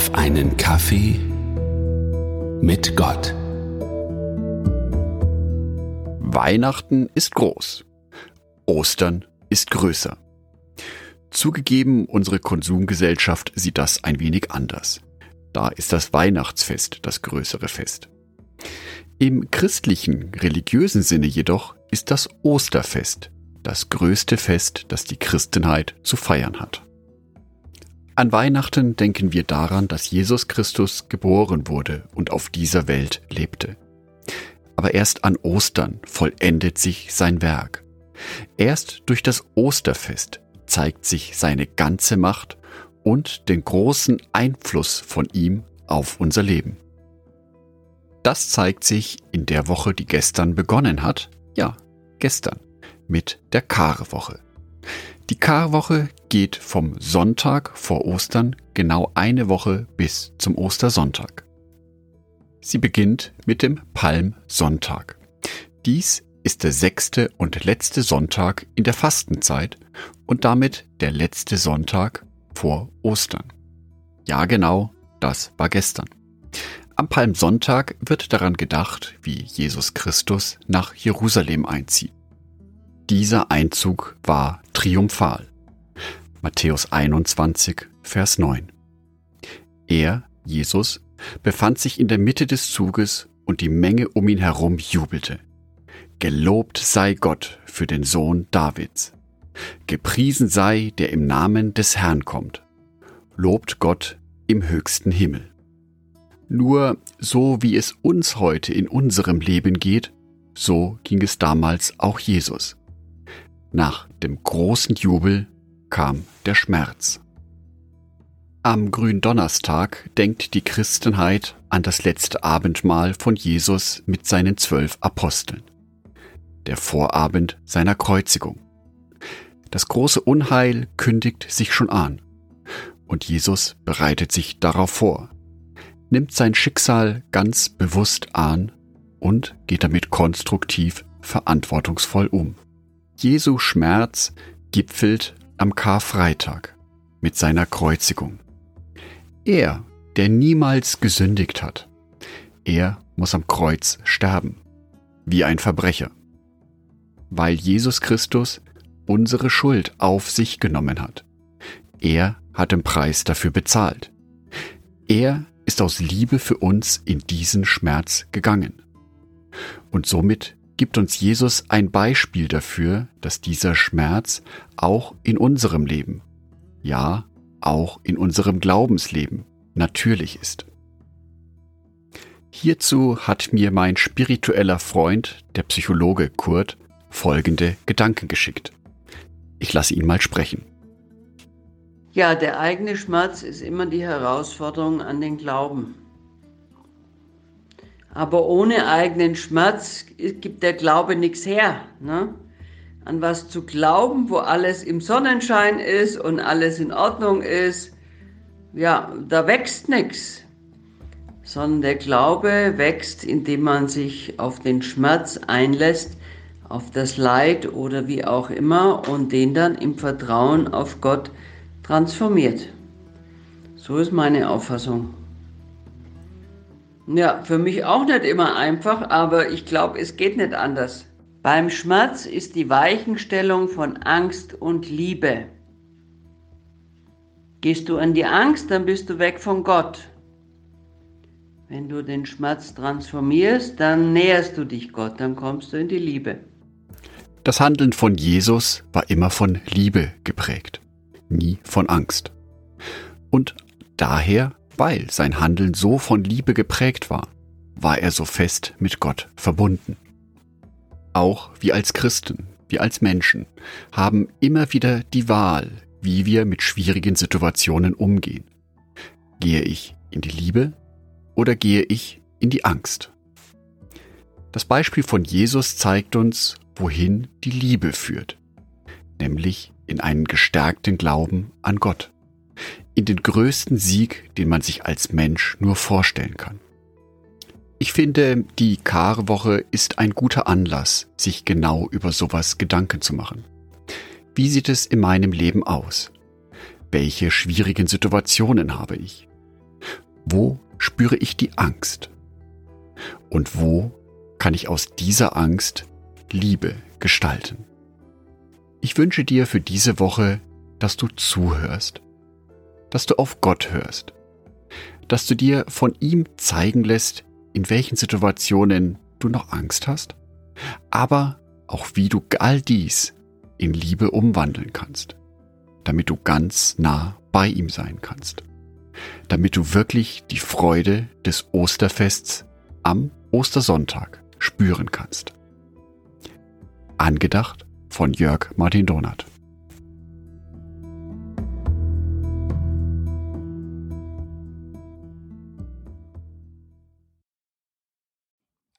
auf einen Kaffee mit Gott. Weihnachten ist groß. Ostern ist größer. Zugegeben, unsere Konsumgesellschaft sieht das ein wenig anders. Da ist das Weihnachtsfest das größere Fest. Im christlichen, religiösen Sinne jedoch ist das Osterfest das größte Fest, das die Christenheit zu feiern hat. An Weihnachten denken wir daran, dass Jesus Christus geboren wurde und auf dieser Welt lebte. Aber erst an Ostern vollendet sich sein Werk. Erst durch das Osterfest zeigt sich seine ganze Macht und den großen Einfluss von ihm auf unser Leben. Das zeigt sich in der Woche, die gestern begonnen hat. Ja, gestern mit der Karwoche. Die Karwoche geht vom Sonntag vor Ostern genau eine Woche bis zum Ostersonntag. Sie beginnt mit dem Palmsonntag. Dies ist der sechste und letzte Sonntag in der Fastenzeit und damit der letzte Sonntag vor Ostern. Ja genau, das war gestern. Am Palmsonntag wird daran gedacht, wie Jesus Christus nach Jerusalem einzieht. Dieser Einzug war triumphal. Matthäus 21, Vers 9. Er, Jesus, befand sich in der Mitte des Zuges und die Menge um ihn herum jubelte. Gelobt sei Gott für den Sohn Davids. Gepriesen sei, der im Namen des Herrn kommt. Lobt Gott im höchsten Himmel. Nur so wie es uns heute in unserem Leben geht, so ging es damals auch Jesus. Nach dem großen Jubel kam der Schmerz. Am Gründonnerstag denkt die Christenheit an das letzte Abendmahl von Jesus mit seinen zwölf Aposteln. Der Vorabend seiner Kreuzigung. Das große Unheil kündigt sich schon an. Und Jesus bereitet sich darauf vor, nimmt sein Schicksal ganz bewusst an und geht damit konstruktiv verantwortungsvoll um. Jesu Schmerz gipfelt am Karfreitag mit seiner Kreuzigung. Er, der niemals gesündigt hat, er muss am Kreuz sterben, wie ein Verbrecher, weil Jesus Christus unsere Schuld auf sich genommen hat. Er hat den Preis dafür bezahlt. Er ist aus Liebe für uns in diesen Schmerz gegangen. Und somit gibt uns Jesus ein Beispiel dafür, dass dieser Schmerz auch in unserem Leben, ja, auch in unserem Glaubensleben natürlich ist. Hierzu hat mir mein spiritueller Freund, der Psychologe Kurt, folgende Gedanken geschickt. Ich lasse ihn mal sprechen. Ja, der eigene Schmerz ist immer die Herausforderung an den Glauben. Aber ohne eigenen Schmerz gibt der Glaube nichts her. Ne? An was zu glauben, wo alles im Sonnenschein ist und alles in Ordnung ist, ja, da wächst nichts. Sondern der Glaube wächst, indem man sich auf den Schmerz einlässt, auf das Leid oder wie auch immer und den dann im Vertrauen auf Gott transformiert. So ist meine Auffassung. Ja, für mich auch nicht immer einfach, aber ich glaube, es geht nicht anders. Beim Schmerz ist die Weichenstellung von Angst und Liebe. Gehst du an die Angst, dann bist du weg von Gott. Wenn du den Schmerz transformierst, dann näherst du dich Gott, dann kommst du in die Liebe. Das Handeln von Jesus war immer von Liebe geprägt, nie von Angst. Und daher weil sein Handeln so von Liebe geprägt war, war er so fest mit Gott verbunden. Auch wir als Christen, wir als Menschen haben immer wieder die Wahl, wie wir mit schwierigen Situationen umgehen. Gehe ich in die Liebe oder gehe ich in die Angst? Das Beispiel von Jesus zeigt uns, wohin die Liebe führt, nämlich in einen gestärkten Glauben an Gott in den größten Sieg, den man sich als Mensch nur vorstellen kann. Ich finde, die Karwoche ist ein guter Anlass, sich genau über sowas Gedanken zu machen. Wie sieht es in meinem Leben aus? Welche schwierigen Situationen habe ich? Wo spüre ich die Angst? Und wo kann ich aus dieser Angst Liebe gestalten? Ich wünsche dir für diese Woche, dass du zuhörst, dass du auf Gott hörst, dass du dir von ihm zeigen lässt, in welchen Situationen du noch Angst hast, aber auch wie du all dies in Liebe umwandeln kannst, damit du ganz nah bei ihm sein kannst, damit du wirklich die Freude des Osterfests am Ostersonntag spüren kannst. Angedacht von Jörg Martin Donath.